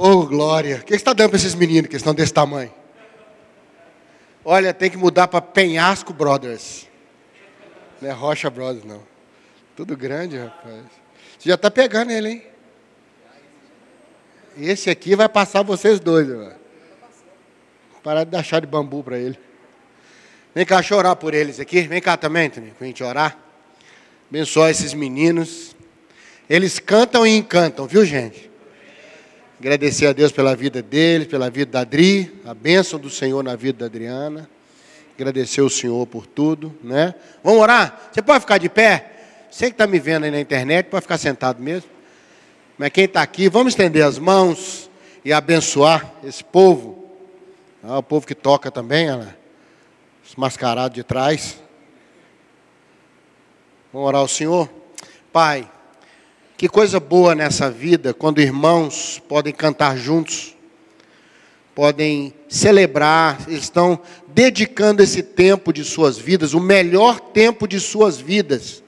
Oh, glória. O que você está dando para esses meninos que estão desse tamanho? Olha, tem que mudar para Penhasco Brothers. Não é Rocha Brothers, não. Tudo grande, rapaz. Você já está pegando ele, hein? Esse aqui vai passar vocês dois, mano. Parar de chá de bambu para ele. Vem cá, chorar por eles aqui. Vem cá também, também, para a gente orar. Abençoa esses meninos. Eles cantam e encantam, viu, gente? Agradecer a Deus pela vida deles, pela vida da Adri, a bênção do Senhor na vida da Adriana. Agradecer o Senhor por tudo, né? Vamos orar? Você pode ficar de pé? Você que está me vendo aí na internet, pode ficar sentado mesmo. Mas quem está aqui, vamos estender as mãos e abençoar esse povo. Ah, o povo que toca também, olha os mascarados de trás. Vamos orar ao Senhor? Pai, que coisa boa nessa vida quando irmãos podem cantar juntos, podem celebrar, estão dedicando esse tempo de suas vidas, o melhor tempo de suas vidas.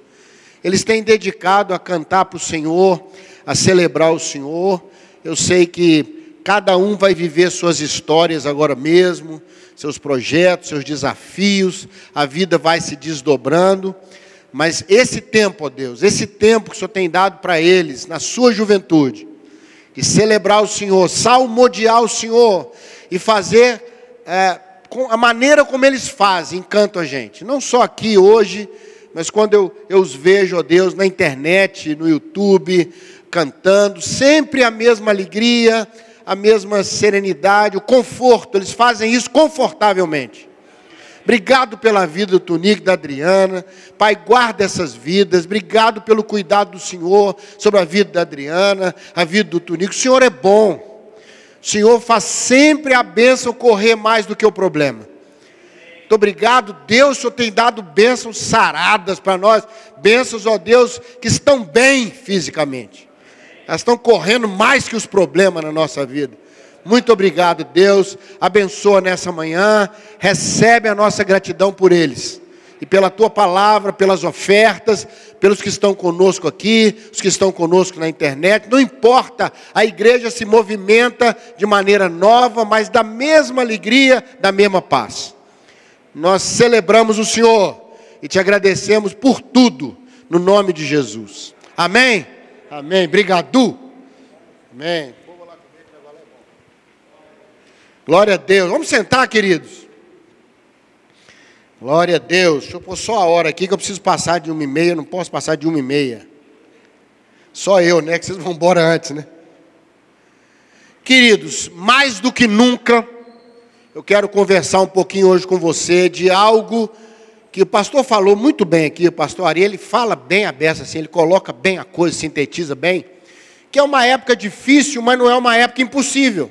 Eles têm dedicado a cantar para o Senhor, a celebrar o Senhor. Eu sei que cada um vai viver suas histórias agora mesmo, seus projetos, seus desafios, a vida vai se desdobrando. Mas esse tempo, ó Deus, esse tempo que o Senhor tem dado para eles, na sua juventude, de celebrar o Senhor, salmodiar o Senhor e fazer é, a maneira como eles fazem, encanta a gente. Não só aqui hoje, mas quando eu, eu os vejo, ó Deus, na internet, no YouTube, cantando, sempre a mesma alegria, a mesma serenidade, o conforto, eles fazem isso confortavelmente. Obrigado pela vida do Tunico e da Adriana. Pai, guarda essas vidas. Obrigado pelo cuidado do Senhor sobre a vida da Adriana, a vida do Tunico. O Senhor é bom. O Senhor faz sempre a bênção correr mais do que o problema. Muito obrigado, Deus, o Senhor tem dado bênçãos saradas para nós. Bênçãos, ó Deus, que estão bem fisicamente. Elas estão correndo mais que os problemas na nossa vida. Muito obrigado, Deus. Abençoa nessa manhã. Recebe a nossa gratidão por eles. E pela tua palavra, pelas ofertas, pelos que estão conosco aqui, os que estão conosco na internet. Não importa, a igreja se movimenta de maneira nova, mas da mesma alegria, da mesma paz. Nós celebramos o Senhor e te agradecemos por tudo, no nome de Jesus. Amém? Amém. Obrigado. Amém. Glória a Deus. Vamos sentar, queridos. Glória a Deus. Deixa eu pôr só a hora aqui que eu preciso passar de uma e meia. Não posso passar de uma e meia. Só eu, né? Que vocês vão embora antes, né? Queridos, mais do que nunca, eu quero conversar um pouquinho hoje com você de algo que o pastor falou muito bem aqui, o pastor Ari, ele fala bem a beça, assim, ele coloca bem a coisa, sintetiza bem, que é uma época difícil, mas não é uma época impossível.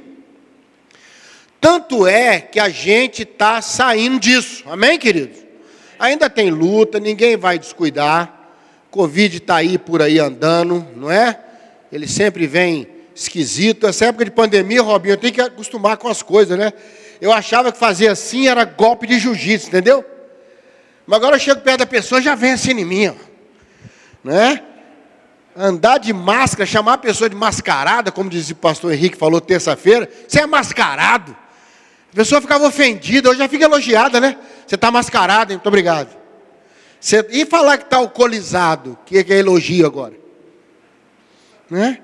Tanto é que a gente está saindo disso. Amém, queridos? Ainda tem luta, ninguém vai descuidar. Covid está aí por aí andando, não é? Ele sempre vem esquisito. Essa época de pandemia, Robinho, eu tenho que acostumar com as coisas, né? Eu achava que fazer assim era golpe de jiu-jitsu, entendeu? Mas agora eu chego perto da pessoa já vem assim em mim, ó. né? Andar de máscara, chamar a pessoa de mascarada, como dizia o pastor Henrique falou terça-feira, você é mascarado. A pessoa ficava ofendida, hoje já fica elogiada, né? Você está mascarado, hein? Muito obrigado. Você... E falar que está alcoolizado, que é elogio agora? Né?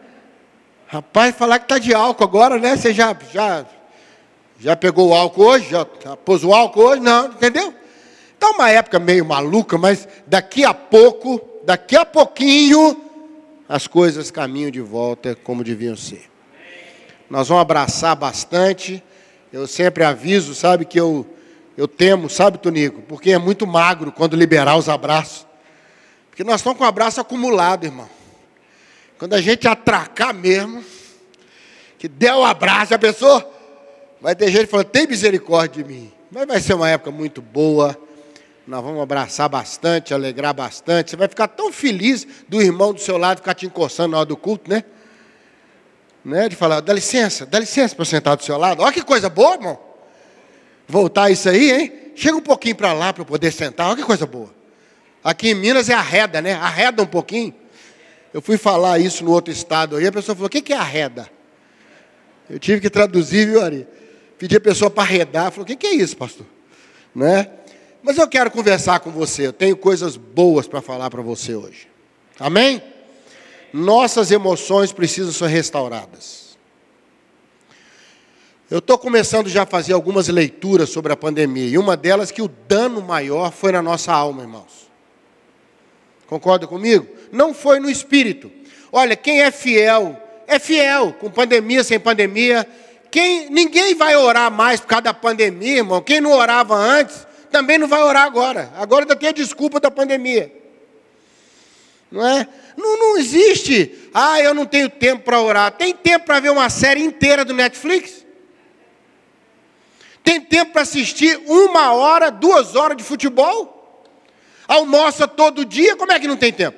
Rapaz, falar que está de álcool agora, né? Você já, já, já pegou o álcool hoje? Já, já pôs o álcool hoje? Não, entendeu? Está uma época meio maluca, mas daqui a pouco, daqui a pouquinho, as coisas caminham de volta como deviam ser. Nós vamos abraçar bastante. Eu sempre aviso, sabe, que eu, eu temo, sabe, Tonico? Porque é muito magro quando liberar os abraços. Porque nós estamos com o abraço acumulado, irmão. Quando a gente atracar mesmo, que der o abraço, a pessoa vai ter gente falando, tem misericórdia de mim. Mas vai ser uma época muito boa. Nós vamos abraçar bastante, alegrar bastante. Você vai ficar tão feliz do irmão do seu lado ficar te encoçando na hora do culto, né? Né, de falar, dá licença, dá licença para sentar do seu lado. Olha que coisa boa, irmão. Voltar isso aí, hein? Chega um pouquinho para lá para eu poder sentar. Olha que coisa boa. Aqui em Minas é arreda, né? Arreda um pouquinho. Eu fui falar isso no outro estado aí, a pessoa falou: o que é arreda? Eu tive que traduzir, viu, Ari? Pedi a pessoa para arredar, falou: o que, que é isso, pastor? Né? Mas eu quero conversar com você, eu tenho coisas boas para falar para você hoje. Amém? Nossas emoções precisam ser restauradas. Eu estou começando já a fazer algumas leituras sobre a pandemia, e uma delas que o dano maior foi na nossa alma, irmãos. Concorda comigo? Não foi no espírito. Olha, quem é fiel, é fiel, com pandemia, sem pandemia. Quem, ninguém vai orar mais por causa da pandemia, irmão. Quem não orava antes, também não vai orar agora. Agora ainda tem a desculpa da pandemia. Não é? Não, não existe. Ah, eu não tenho tempo para orar. Tem tempo para ver uma série inteira do Netflix? Tem tempo para assistir uma hora, duas horas de futebol? Almoça todo dia, como é que não tem tempo?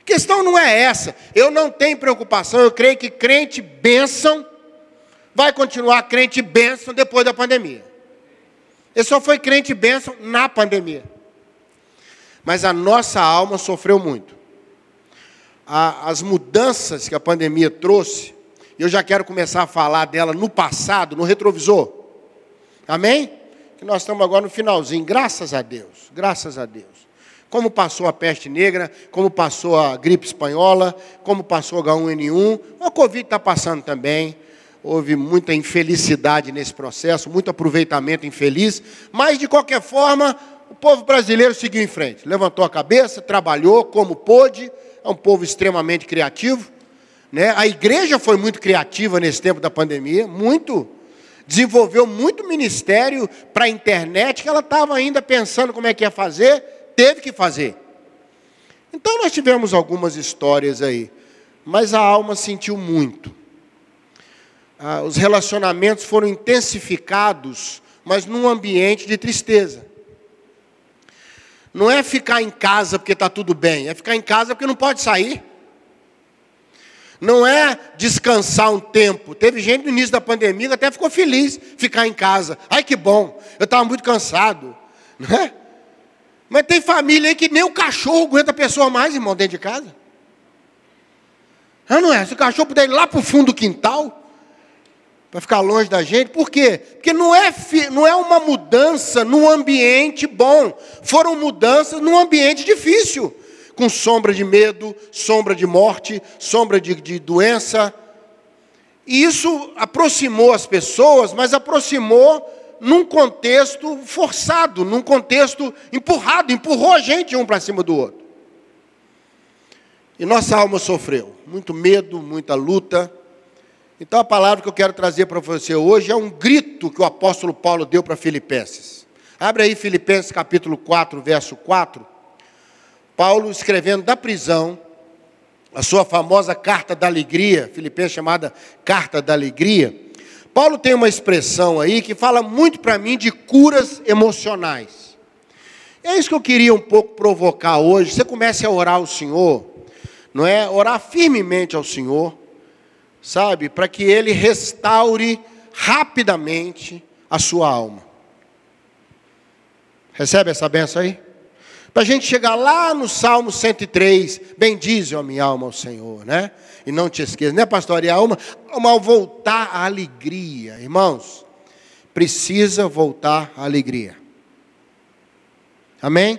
A questão não é essa. Eu não tenho preocupação, eu creio que crente bênção vai continuar crente bênção depois da pandemia. Ele só foi crente bênção na pandemia. Mas a nossa alma sofreu muito. as mudanças que a pandemia trouxe, eu já quero começar a falar dela no passado, no retrovisor. Amém? Que nós estamos agora no finalzinho, graças a Deus, graças a Deus como passou a peste negra, como passou a gripe espanhola, como passou o H1N1, a Covid está passando também. Houve muita infelicidade nesse processo, muito aproveitamento infeliz, mas de qualquer forma, povo brasileiro seguiu em frente, levantou a cabeça, trabalhou como pôde, é um povo extremamente criativo. Né? A igreja foi muito criativa nesse tempo da pandemia, muito. Desenvolveu muito ministério para a internet, que ela estava ainda pensando como é que ia fazer, teve que fazer. Então nós tivemos algumas histórias aí, mas a alma sentiu muito. Ah, os relacionamentos foram intensificados, mas num ambiente de tristeza. Não é ficar em casa porque está tudo bem, é ficar em casa porque não pode sair. Não é descansar um tempo. Teve gente no início da pandemia que até ficou feliz ficar em casa. Ai que bom, eu estava muito cansado. Não é? Mas tem família aí que nem o cachorro aguenta a pessoa mais, irmão, dentro de casa. Ah, não é? Se o cachorro puder ir lá para o fundo do quintal, para ficar longe da gente, por quê? Porque não é, não é uma mudança num ambiente bom, foram mudanças num ambiente difícil, com sombra de medo, sombra de morte, sombra de, de doença. E isso aproximou as pessoas, mas aproximou num contexto forçado, num contexto empurrado, empurrou a gente um para cima do outro. E nossa alma sofreu muito medo, muita luta. Então a palavra que eu quero trazer para você hoje é um grito que o apóstolo Paulo deu para Filipenses. Abre aí Filipenses capítulo 4, verso 4. Paulo escrevendo da prisão, a sua famosa carta da alegria, Filipenses chamada carta da alegria. Paulo tem uma expressão aí que fala muito para mim de curas emocionais. É isso que eu queria um pouco provocar hoje. Você comece a orar ao Senhor, não é? Orar firmemente ao Senhor, sabe? Para que Ele restaure rapidamente a sua alma. Recebe essa benção aí? Para a gente chegar lá no Salmo 103, bendize a minha alma ao Senhor, né? e não te esqueça, né, pastor? E a alma, ao voltar à alegria, irmãos, precisa voltar à alegria. Amém?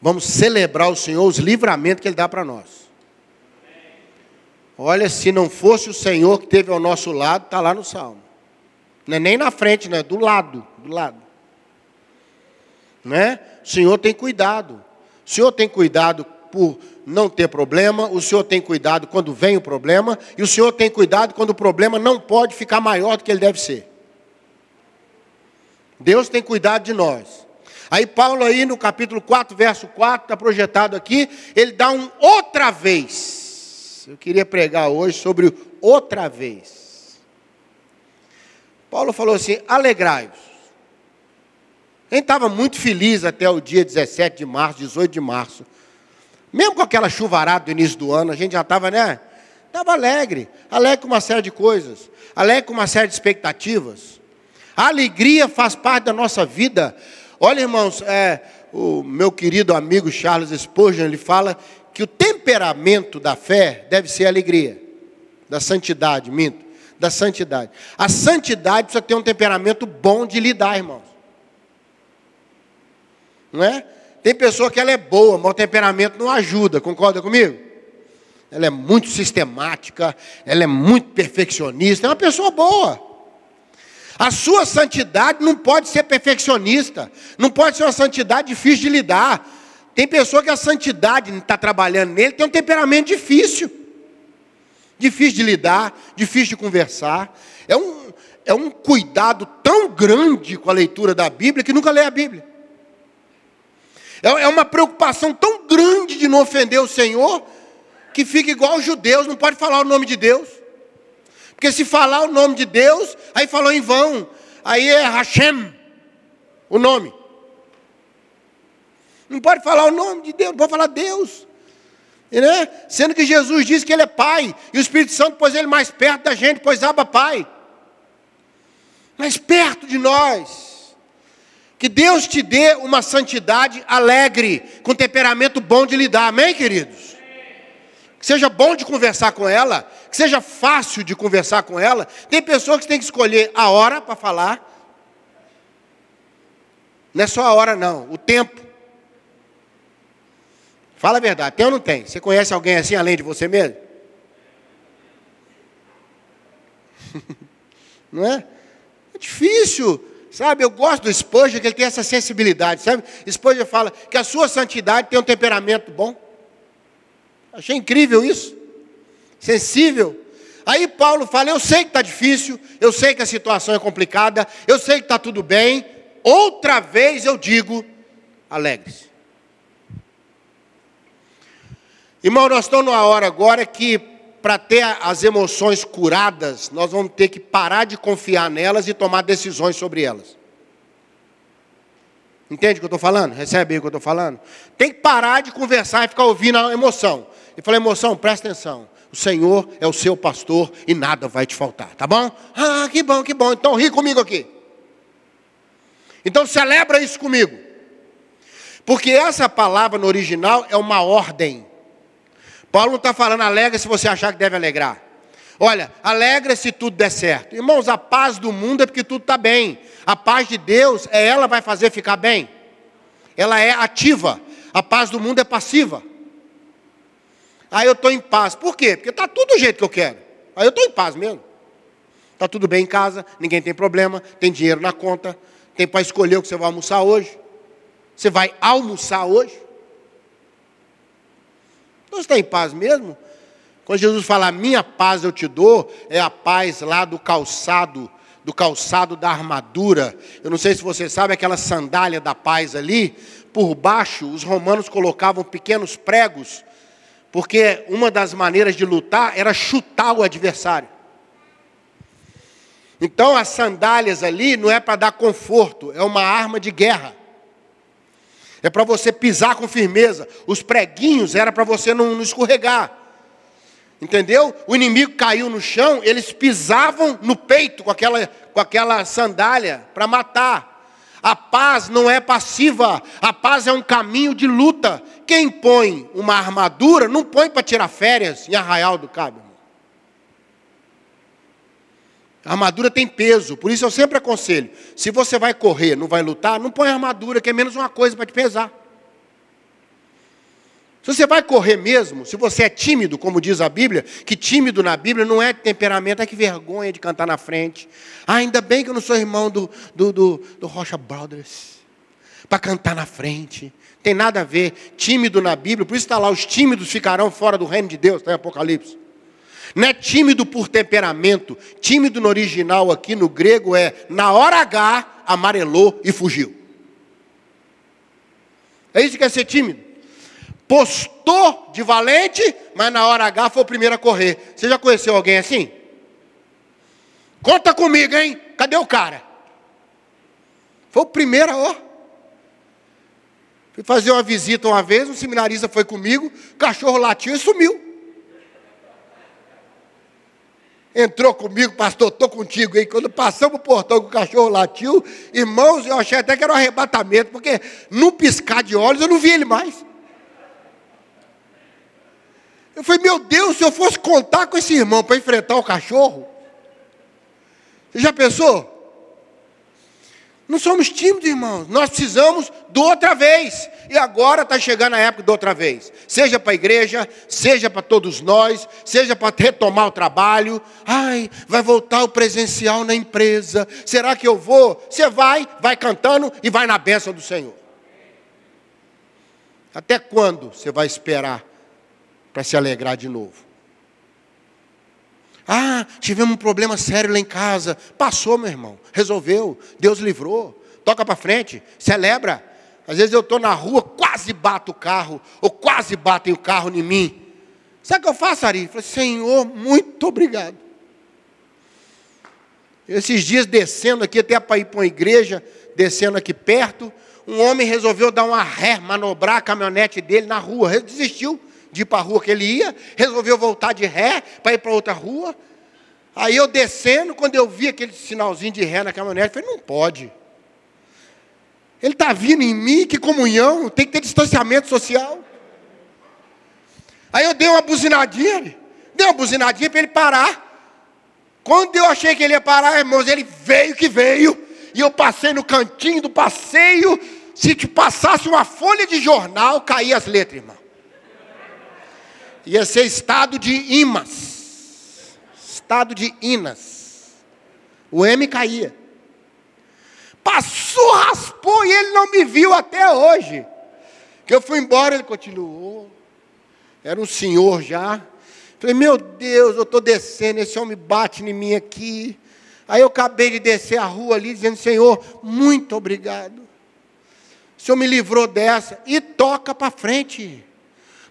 Vamos celebrar o Senhor, os livramentos que Ele dá para nós. Olha, se não fosse o Senhor que esteve ao nosso lado, está lá no Salmo. Não é nem na frente, não é do lado, do lado. Né? O Senhor tem cuidado. O Senhor tem cuidado por não ter problema, o Senhor tem cuidado quando vem o problema, e o Senhor tem cuidado quando o problema não pode ficar maior do que ele deve ser. Deus tem cuidado de nós. Aí Paulo aí no capítulo 4, verso 4, está projetado aqui, ele dá um outra vez. Eu queria pregar hoje sobre outra vez. Paulo falou assim: alegrai-vos. Gente estava muito feliz até o dia 17 de março, 18 de março. Mesmo com aquela chuvarada do início do ano, a gente já estava, né? Estava alegre, alegre com uma série de coisas, alegre com uma série de expectativas. A alegria faz parte da nossa vida. Olha, irmãos, é, o meu querido amigo Charles Spurgeon, ele fala que o temperamento da fé deve ser alegria. Da santidade, minto. Da santidade. A santidade precisa ter um temperamento bom de lidar, irmãos. Não é? Tem pessoa que ela é boa, mas o temperamento não ajuda, concorda comigo? Ela é muito sistemática, ela é muito perfeccionista, é uma pessoa boa. A sua santidade não pode ser perfeccionista, não pode ser uma santidade difícil de lidar. Tem pessoa que a santidade está trabalhando nele, tem um temperamento difícil. Difícil de lidar, difícil de conversar. É um, é um cuidado tão grande com a leitura da Bíblia que nunca lê a Bíblia. É, é uma preocupação tão grande de não ofender o Senhor que fica igual os judeus, não pode falar o nome de Deus. Porque se falar o nome de Deus, aí falou em vão. Aí é Hashem, o nome. Não pode falar o nome de Deus, não pode falar Deus. Né? Sendo que Jesus disse que Ele é Pai, e o Espírito Santo pôs Ele mais perto da gente, pois Abba Pai. Mais perto de nós. Que Deus te dê uma santidade alegre, com temperamento bom de lidar, amém, queridos? Que seja bom de conversar com ela, que seja fácil de conversar com ela. Tem pessoas que têm que escolher a hora para falar. Não é só a hora, não, o tempo. Fala a verdade, tem ou não tem? Você conhece alguém assim além de você mesmo? não é? É difícil, sabe? Eu gosto do Spurgeon, que ele tem essa sensibilidade, sabe? Spurgeon fala que a sua santidade tem um temperamento bom. Achei incrível isso. Sensível. Aí Paulo fala: Eu sei que está difícil, eu sei que a situação é complicada, eu sei que está tudo bem. Outra vez eu digo: alegre-se. Irmão, nós estamos numa hora agora que, para ter as emoções curadas, nós vamos ter que parar de confiar nelas e tomar decisões sobre elas. Entende o que eu estou falando? Recebe aí o que eu estou falando? Tem que parar de conversar e ficar ouvindo a emoção. E falar, emoção, presta atenção. O Senhor é o seu pastor e nada vai te faltar, tá bom? Ah, que bom, que bom. Então ri comigo aqui. Então celebra isso comigo. Porque essa palavra no original é uma ordem. Paulo não está falando alegra se você achar que deve alegrar. Olha, alegra se tudo der certo. Irmãos, a paz do mundo é porque tudo está bem. A paz de Deus é ela vai fazer ficar bem. Ela é ativa. A paz do mundo é passiva. Aí eu estou em paz. Por quê? Porque está tudo do jeito que eu quero. Aí eu estou em paz mesmo. Está tudo bem em casa, ninguém tem problema, tem dinheiro na conta, tem para escolher o que você vai almoçar hoje. Você vai almoçar hoje? Você está em paz mesmo? Quando Jesus fala, minha paz eu te dou, é a paz lá do calçado, do calçado da armadura. Eu não sei se você sabe aquela sandália da paz ali, por baixo os romanos colocavam pequenos pregos, porque uma das maneiras de lutar era chutar o adversário. Então as sandálias ali não é para dar conforto, é uma arma de guerra. É para você pisar com firmeza. Os preguinhos era para você não, não escorregar. Entendeu? O inimigo caiu no chão, eles pisavam no peito com aquela, com aquela sandália para matar. A paz não é passiva, a paz é um caminho de luta. Quem põe uma armadura não põe para tirar férias em Arraial do Cabo. A armadura tem peso, por isso eu sempre aconselho: se você vai correr, não vai lutar, não põe armadura, que é menos uma coisa para te pesar. Se você vai correr mesmo, se você é tímido, como diz a Bíblia, que tímido na Bíblia não é temperamento, é que vergonha de cantar na frente. Ah, ainda bem que eu não sou irmão do, do, do, do Rocha Brothers, para cantar na frente. Tem nada a ver. Tímido na Bíblia, por isso está lá: os tímidos ficarão fora do reino de Deus, está em Apocalipse. Não é tímido por temperamento. Tímido no original aqui no grego é na hora H amarelou e fugiu. É isso que é ser tímido. Postou de valente, mas na hora H foi o primeiro a correr. Você já conheceu alguém assim? Conta comigo, hein? Cadê o cara? Foi o primeiro, ó. Fui fazer uma visita uma vez, um seminarista foi comigo, cachorro latiu e sumiu. Entrou comigo, pastor, estou contigo aí. Quando passamos o portão que o cachorro latiu, irmãos, eu achei até que era um arrebatamento, porque num piscar de olhos eu não vi ele mais. Eu falei, meu Deus, se eu fosse contar com esse irmão para enfrentar o cachorro, você já pensou? Não somos tímidos, irmãos. Nós precisamos do outra vez. E agora está chegando a época do outra vez. Seja para a igreja, seja para todos nós, seja para retomar o trabalho. Ai, vai voltar o presencial na empresa. Será que eu vou? Você vai, vai cantando e vai na bênção do Senhor. Até quando você vai esperar para se alegrar de novo? Ah, tivemos um problema sério lá em casa. Passou, meu irmão. Resolveu. Deus livrou. Toca para frente. Celebra. Às vezes eu estou na rua, quase bato o carro, ou quase batem o carro em mim. Sabe o que eu faço, Ari? Eu falei, Senhor, muito obrigado. Esses dias descendo aqui, até para ir para uma igreja, descendo aqui perto, um homem resolveu dar uma ré, manobrar a caminhonete dele na rua. Ele desistiu de ir para a rua que ele ia, resolveu voltar de ré para ir para outra rua. Aí eu descendo, quando eu vi aquele sinalzinho de ré na caminhonete, eu falei, não pode. Ele está vindo em mim, que comunhão, tem que ter distanciamento social. Aí eu dei uma buzinadinha, dei uma buzinadinha para ele parar. Quando eu achei que ele ia parar, irmãos, ele veio que veio, e eu passei no cantinho do passeio. Se te passasse uma folha de jornal, caía as letras, irmão ia ser estado de imas. Estado de Inas. O M caía. Passou, raspou e ele não me viu até hoje. Que eu fui embora, ele continuou. Era um senhor já. Falei, meu Deus, eu estou descendo, esse homem bate em mim aqui. Aí eu acabei de descer a rua ali, dizendo, Senhor, muito obrigado. O Senhor me livrou dessa. E toca para frente.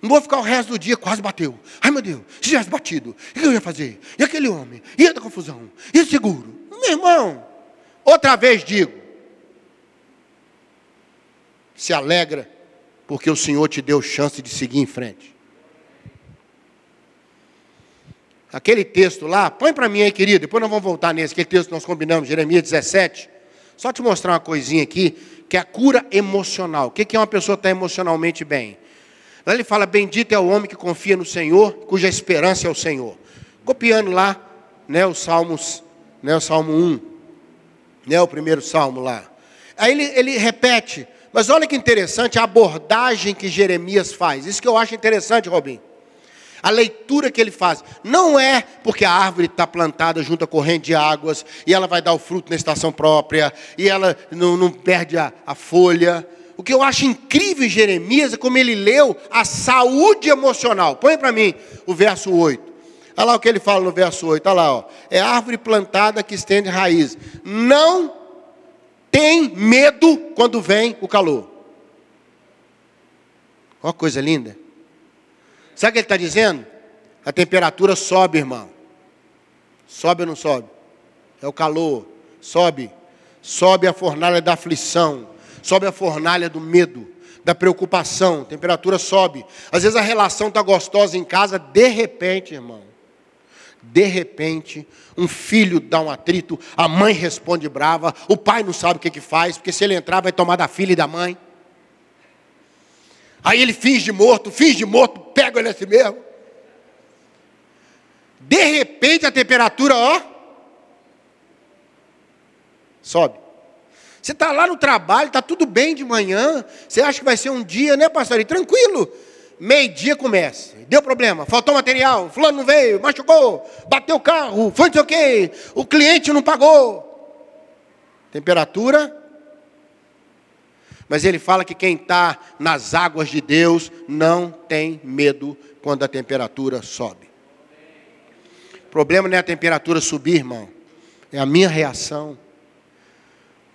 Não vou ficar o resto do dia, quase bateu. Ai meu Deus, se tivesse batido, o que eu ia fazer? E aquele homem? E a confusão? E seguro? Meu irmão, outra vez digo: se alegra, porque o Senhor te deu chance de seguir em frente. Aquele texto lá, põe para mim aí, querido, depois nós vamos voltar nesse, aquele texto que nós combinamos, Jeremias 17. Só te mostrar uma coisinha aqui, que é a cura emocional. O que é uma pessoa estar emocionalmente bem? Lá ele fala: Bendito é o homem que confia no Senhor, cuja esperança é o Senhor. Copiando lá, né, os Salmos, né, o Salmo 1, né, o primeiro salmo lá. Aí ele, ele repete, mas olha que interessante a abordagem que Jeremias faz. Isso que eu acho interessante, Robin. A leitura que ele faz. Não é porque a árvore está plantada junto à corrente de águas, e ela vai dar o fruto na estação própria, e ela não, não perde a, a folha o que eu acho incrível em Jeremias é como ele leu a saúde emocional. Põe para mim o verso 8. Olha lá o que ele fala no verso 8. Olha lá, ó. é árvore plantada que estende raiz. Não tem medo quando vem o calor. Olha que coisa linda. Sabe o que ele está dizendo? A temperatura sobe, irmão. Sobe ou não sobe? É o calor. Sobe. Sobe a fornalha da aflição sobe a fornalha do medo, da preocupação, a temperatura sobe. Às vezes a relação está gostosa em casa, de repente, irmão, de repente, um filho dá um atrito, a mãe responde brava, o pai não sabe o que, que faz, porque se ele entrar vai tomar da filha e da mãe. Aí ele finge morto, finge morto, pega ele assim mesmo. De repente a temperatura, ó, sobe. Você está lá no trabalho, está tudo bem de manhã, você acha que vai ser um dia, né, pastor? E tranquilo. Meio-dia começa. Deu problema, faltou material, fulano não veio, machucou, bateu o carro, foi não sei o quê, o cliente não pagou. Temperatura. Mas ele fala que quem está nas águas de Deus não tem medo quando a temperatura sobe. O problema não é a temperatura subir, irmão, é a minha reação.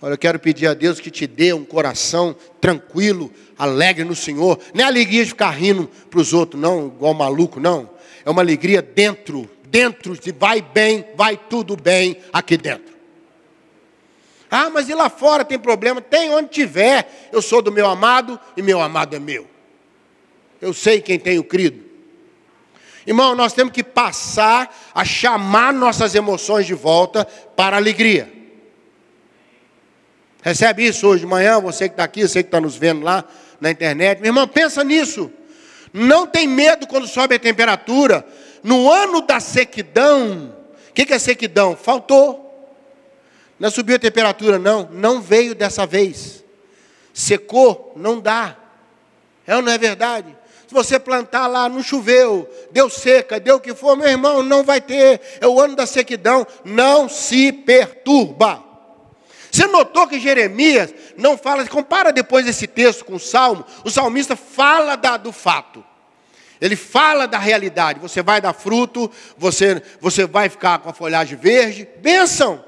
Olha, eu quero pedir a Deus que te dê um coração tranquilo, alegre no Senhor. Não é alegria de ficar rindo para os outros, não, igual maluco, não. É uma alegria dentro, dentro de vai bem, vai tudo bem aqui dentro. Ah, mas e lá fora tem problema? Tem onde tiver. Eu sou do meu amado e meu amado é meu. Eu sei quem tenho crido. Irmão, nós temos que passar a chamar nossas emoções de volta para a alegria. Recebe isso hoje de manhã, você que está aqui, você que está nos vendo lá na internet. Meu irmão, pensa nisso. Não tem medo quando sobe a temperatura. No ano da sequidão, o que, que é sequidão? Faltou. Não subiu a temperatura, não. Não veio dessa vez. Secou, não dá. É ou não é verdade? Se você plantar lá, não choveu, deu seca, deu o que for, meu irmão, não vai ter. É o ano da sequidão. Não se perturba. Você notou que Jeremias não fala, compara depois esse texto com o Salmo, o salmista fala da, do fato. Ele fala da realidade. Você vai dar fruto, você, você vai ficar com a folhagem verde. Benção!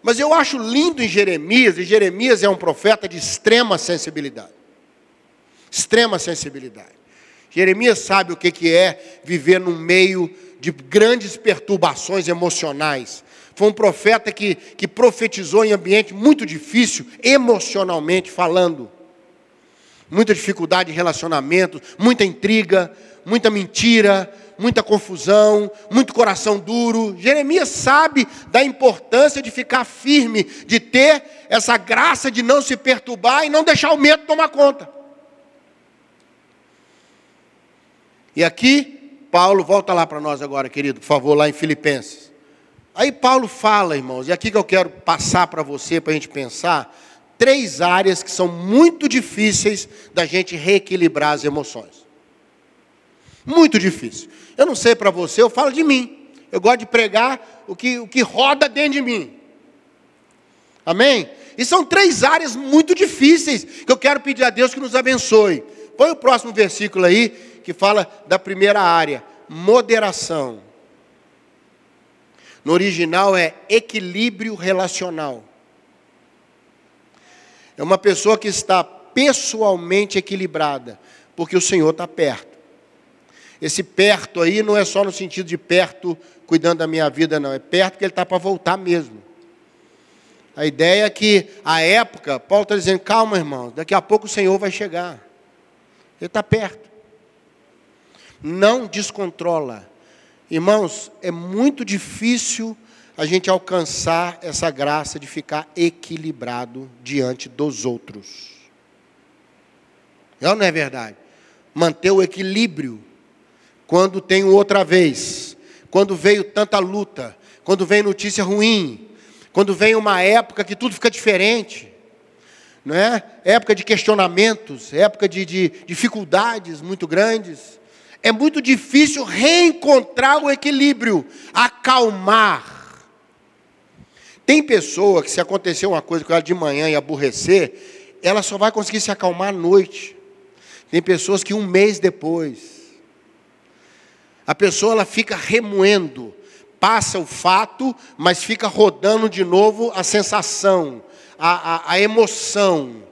Mas eu acho lindo em Jeremias, e Jeremias é um profeta de extrema sensibilidade. Extrema sensibilidade. Jeremias sabe o que é viver num meio de grandes perturbações emocionais. Foi um profeta que, que profetizou em ambiente muito difícil, emocionalmente falando. Muita dificuldade em relacionamentos, muita intriga, muita mentira, muita confusão, muito coração duro. Jeremias sabe da importância de ficar firme, de ter essa graça de não se perturbar e não deixar o medo tomar conta. E aqui, Paulo, volta lá para nós agora, querido, por favor, lá em Filipenses. Aí Paulo fala, irmãos, e aqui que eu quero passar para você, para a gente pensar, três áreas que são muito difíceis da gente reequilibrar as emoções. Muito difícil. Eu não sei para você, eu falo de mim. Eu gosto de pregar o que, o que roda dentro de mim. Amém? E são três áreas muito difíceis que eu quero pedir a Deus que nos abençoe. Põe o próximo versículo aí, que fala da primeira área: moderação. No original é equilíbrio relacional. É uma pessoa que está pessoalmente equilibrada, porque o Senhor está perto. Esse perto aí não é só no sentido de perto cuidando da minha vida, não. É perto que ele está para voltar mesmo. A ideia é que, a época, Paulo está dizendo: calma, irmão, daqui a pouco o Senhor vai chegar. Ele está perto. Não descontrola. Irmãos, é muito difícil a gente alcançar essa graça de ficar equilibrado diante dos outros. É não é verdade? Manter o equilíbrio quando tem outra vez, quando veio tanta luta, quando vem notícia ruim, quando vem uma época que tudo fica diferente, não é? Época de questionamentos, época de, de dificuldades muito grandes é muito difícil reencontrar o equilíbrio, acalmar. Tem pessoa que, se acontecer uma coisa com ela de manhã e aborrecer, ela só vai conseguir se acalmar à noite. Tem pessoas que um mês depois, a pessoa ela fica remoendo, passa o fato, mas fica rodando de novo a sensação, a, a, a emoção.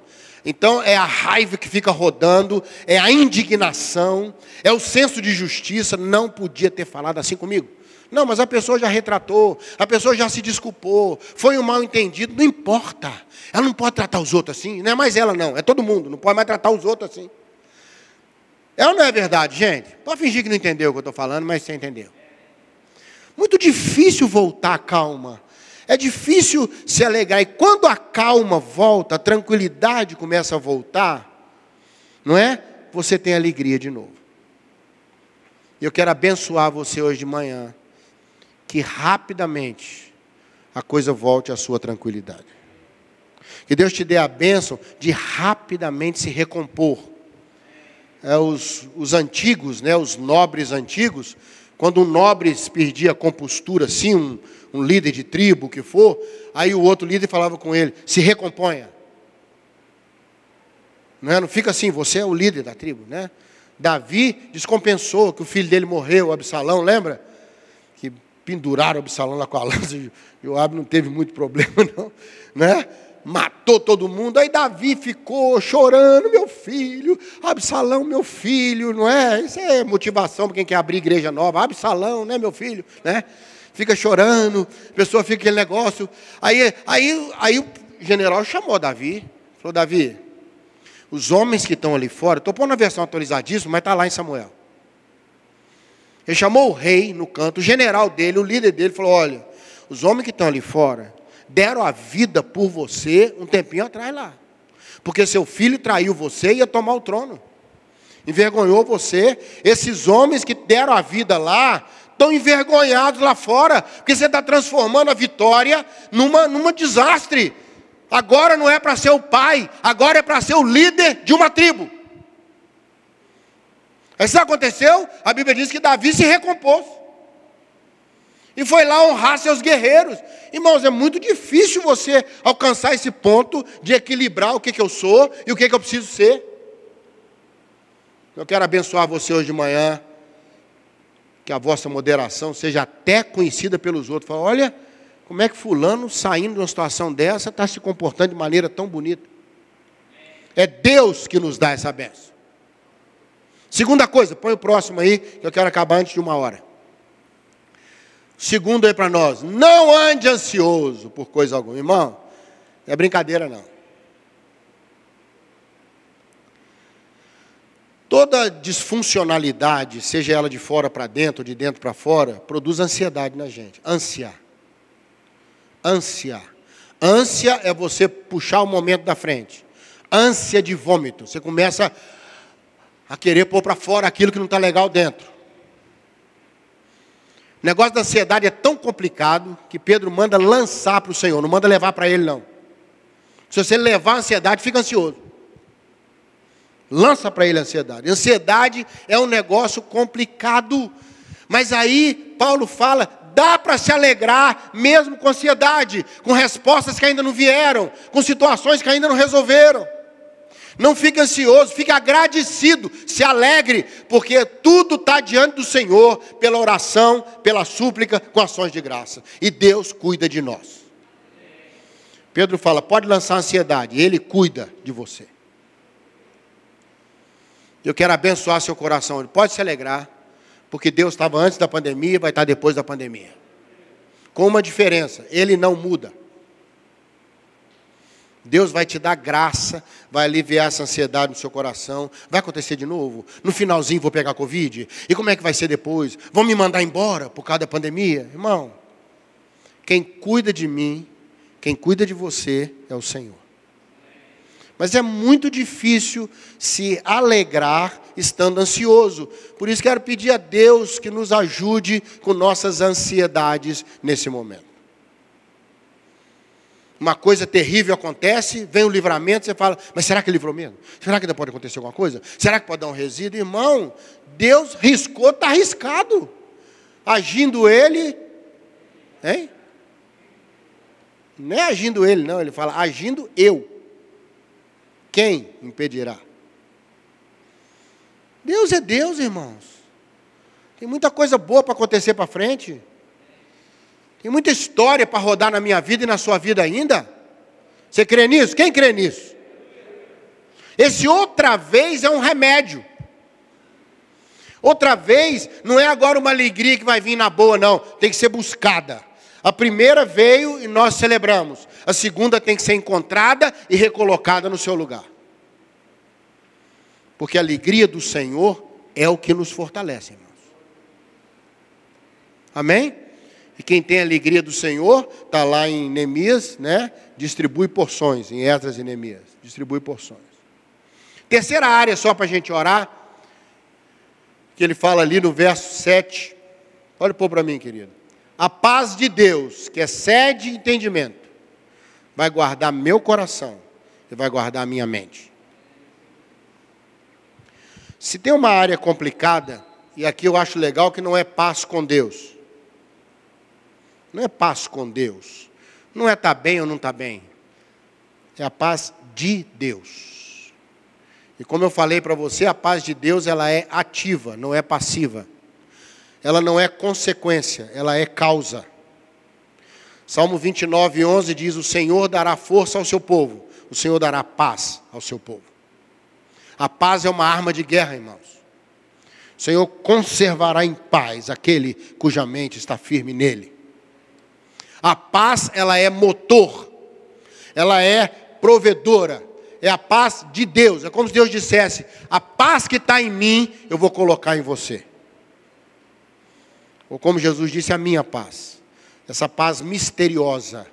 Então é a raiva que fica rodando, é a indignação, é o senso de justiça. Não podia ter falado assim comigo. Não, mas a pessoa já retratou, a pessoa já se desculpou, foi um mal entendido, não importa. Ela não pode tratar os outros assim, não é mais ela não, é todo mundo, não pode mais tratar os outros assim. É ou não é verdade, gente? Pode fingir que não entendeu o que eu estou falando, mas você entendeu. Muito difícil voltar à calma. É difícil se alegrar. E quando a calma volta, a tranquilidade começa a voltar, não é? Você tem alegria de novo. E eu quero abençoar você hoje de manhã, que rapidamente a coisa volte à sua tranquilidade. Que Deus te dê a bênção de rapidamente se recompor. É, os, os antigos, né, os nobres antigos, quando um nobre perdia a compostura, assim, um, um líder de tribo, o que for, aí o outro líder falava com ele: se recomponha. Não, é? não fica assim, você é o líder da tribo, né? Davi descompensou que o filho dele morreu, Absalão, lembra? Que penduraram Absalão lá com a lança, e o Ab não teve muito problema, não, né? Matou todo mundo, aí Davi ficou chorando, meu filho, Absalão, meu filho, não é? Isso é motivação para quem quer abrir igreja nova, Absalão, né, meu filho, né? fica chorando, a pessoa fica aquele negócio. Aí, aí, aí o general chamou Davi, falou, Davi, os homens que estão ali fora, estou pondo a versão atualizadíssima, mas está lá em Samuel. Ele chamou o rei no canto, o general dele, o líder dele, falou: olha, os homens que estão ali fora deram a vida por você um tempinho atrás lá. Porque seu filho traiu você e ia tomar o trono. envergonhou você. Esses homens que deram a vida lá, estão envergonhados lá fora, porque você está transformando a vitória numa, numa desastre. Agora não é para ser o pai, agora é para ser o líder de uma tribo. Isso aconteceu, a Bíblia diz que Davi se recompôs. E foi lá honrar seus guerreiros. Irmãos, é muito difícil você alcançar esse ponto de equilibrar o que, que eu sou e o que, que eu preciso ser. Eu quero abençoar você hoje de manhã, que a vossa moderação seja até conhecida pelos outros. Fala, olha, como é que fulano, saindo de uma situação dessa, está se comportando de maneira tão bonita. É Deus que nos dá essa benção. Segunda coisa, põe o próximo aí, que eu quero acabar antes de uma hora. Segundo aí para nós, não ande ansioso por coisa alguma. Irmão, é brincadeira não. Toda disfuncionalidade, seja ela de fora para dentro, de dentro para fora, produz ansiedade na gente. Ânsia. Ânsia. Ânsia é você puxar o momento da frente. Ânsia de vômito. Você começa a querer pôr para fora aquilo que não está legal dentro. O negócio da ansiedade é tão complicado que Pedro manda lançar para o Senhor, não manda levar para ele, não. Se você levar a ansiedade, fica ansioso. Lança para ele a ansiedade. Ansiedade é um negócio complicado. Mas aí, Paulo fala: dá para se alegrar mesmo com ansiedade, com respostas que ainda não vieram, com situações que ainda não resolveram. Não fique ansioso, fique agradecido, se alegre, porque tudo está diante do Senhor, pela oração, pela súplica, com ações de graça. E Deus cuida de nós. Pedro fala: pode lançar ansiedade, Ele cuida de você. Eu quero abençoar seu coração, ele pode se alegrar, porque Deus estava antes da pandemia e vai estar depois da pandemia. Com uma diferença, Ele não muda. Deus vai te dar graça, vai aliviar essa ansiedade no seu coração. Vai acontecer de novo? No finalzinho vou pegar Covid? E como é que vai ser depois? Vão me mandar embora por causa da pandemia? Irmão, quem cuida de mim, quem cuida de você é o Senhor. Mas é muito difícil se alegrar estando ansioso. Por isso quero pedir a Deus que nos ajude com nossas ansiedades nesse momento uma coisa terrível acontece, vem o livramento, você fala, mas será que livrou mesmo? Será que ainda pode acontecer alguma coisa? Será que pode dar um resíduo? Irmão, Deus riscou, está arriscado. Agindo ele, hein? Não é agindo ele, não, ele fala, agindo eu. Quem impedirá? Deus é Deus, irmãos. Tem muita coisa boa para acontecer para frente. Tem muita história para rodar na minha vida e na sua vida ainda. Você crê nisso? Quem crê nisso? Esse outra vez é um remédio. Outra vez não é agora uma alegria que vai vir na boa, não. Tem que ser buscada. A primeira veio e nós celebramos. A segunda tem que ser encontrada e recolocada no seu lugar. Porque a alegria do Senhor é o que nos fortalece, irmãos. Amém? E quem tem a alegria do Senhor, está lá em Neemias, né? Distribui porções, em Esdras e Neemias. Distribui porções. Terceira área, só para a gente orar, que ele fala ali no verso 7. Olha pôr para mim, querido. A paz de Deus, que é sede e entendimento, vai guardar meu coração e vai guardar minha mente. Se tem uma área complicada, e aqui eu acho legal que não é paz com Deus. Não é paz com Deus. Não é estar tá bem ou não estar tá bem. É a paz de Deus. E como eu falei para você, a paz de Deus ela é ativa, não é passiva. Ela não é consequência, ela é causa. Salmo 29, 11 diz: O Senhor dará força ao seu povo, o Senhor dará paz ao seu povo. A paz é uma arma de guerra, irmãos. O Senhor conservará em paz aquele cuja mente está firme nele. A paz, ela é motor, ela é provedora, é a paz de Deus. É como se Deus dissesse: a paz que está em mim, eu vou colocar em você. Ou como Jesus disse, a minha paz. Essa paz misteriosa,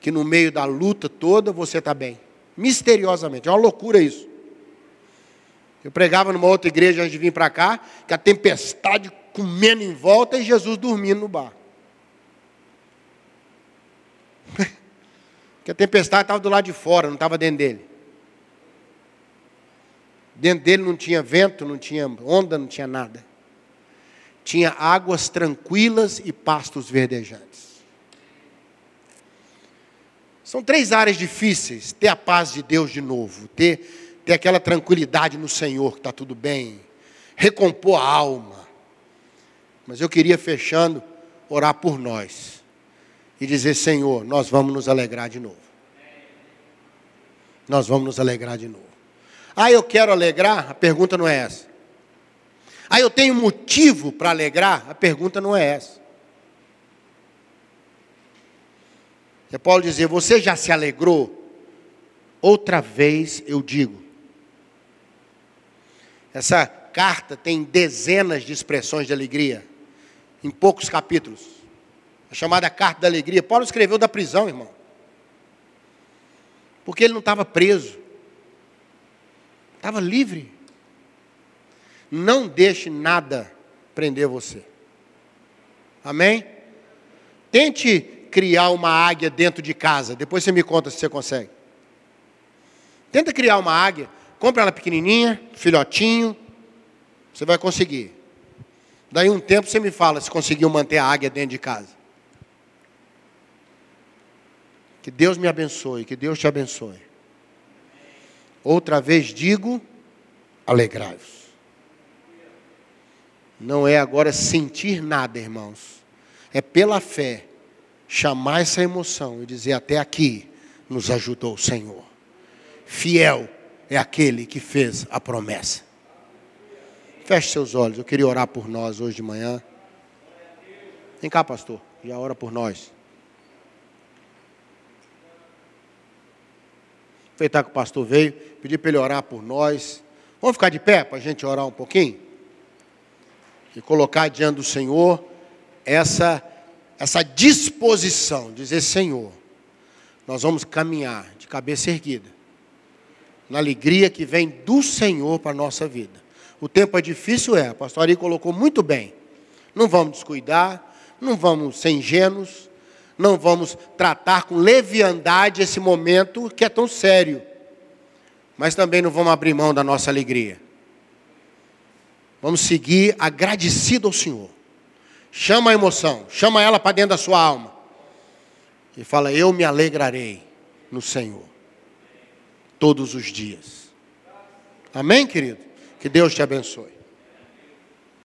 que no meio da luta toda você está bem. Misteriosamente, é uma loucura isso. Eu pregava numa outra igreja antes de vir para cá, que a tempestade comendo em volta e Jesus dormindo no bar. que a tempestade estava do lado de fora, não estava dentro dele. Dentro dele não tinha vento, não tinha onda, não tinha nada. Tinha águas tranquilas e pastos verdejantes. São três áreas difíceis: ter a paz de Deus de novo, ter, ter aquela tranquilidade no Senhor, que está tudo bem, recompor a alma. Mas eu queria, fechando, orar por nós e dizer: Senhor, nós vamos nos alegrar de novo. Nós vamos nos alegrar de novo. Ah, eu quero alegrar? A pergunta não é essa. Ah, eu tenho motivo para alegrar? A pergunta não é essa. É Paulo dizer: Você já se alegrou? Outra vez eu digo. Essa carta tem dezenas de expressões de alegria, em poucos capítulos. A chamada carta da alegria. Paulo escreveu da prisão, irmão. Porque ele não estava preso. Estava livre. Não deixe nada prender você. Amém? Tente criar uma águia dentro de casa. Depois você me conta se você consegue. Tenta criar uma águia. Compre ela pequenininha, filhotinho. Você vai conseguir. Daí um tempo você me fala se conseguiu manter a águia dentro de casa. Que Deus me abençoe, que Deus te abençoe. Outra vez digo, alegrai-vos. Não é agora sentir nada, irmãos. É pela fé chamar essa emoção e dizer: até aqui nos ajudou o Senhor. Fiel é aquele que fez a promessa. Feche seus olhos, eu queria orar por nós hoje de manhã. Vem cá, pastor, já ora por nós. Aproveitar que o pastor veio, pedir para ele orar por nós. Vamos ficar de pé para a gente orar um pouquinho? E colocar diante do Senhor essa, essa disposição, dizer: Senhor, nós vamos caminhar de cabeça erguida, na alegria que vem do Senhor para a nossa vida. O tempo é difícil, é, a pastora colocou muito bem. Não vamos descuidar, não vamos ser ingênuos, não vamos tratar com leviandade esse momento que é tão sério. Mas também não vamos abrir mão da nossa alegria. Vamos seguir agradecido ao Senhor. Chama a emoção, chama ela para dentro da sua alma. E fala: Eu me alegrarei no Senhor. Todos os dias. Amém, querido? Que Deus te abençoe.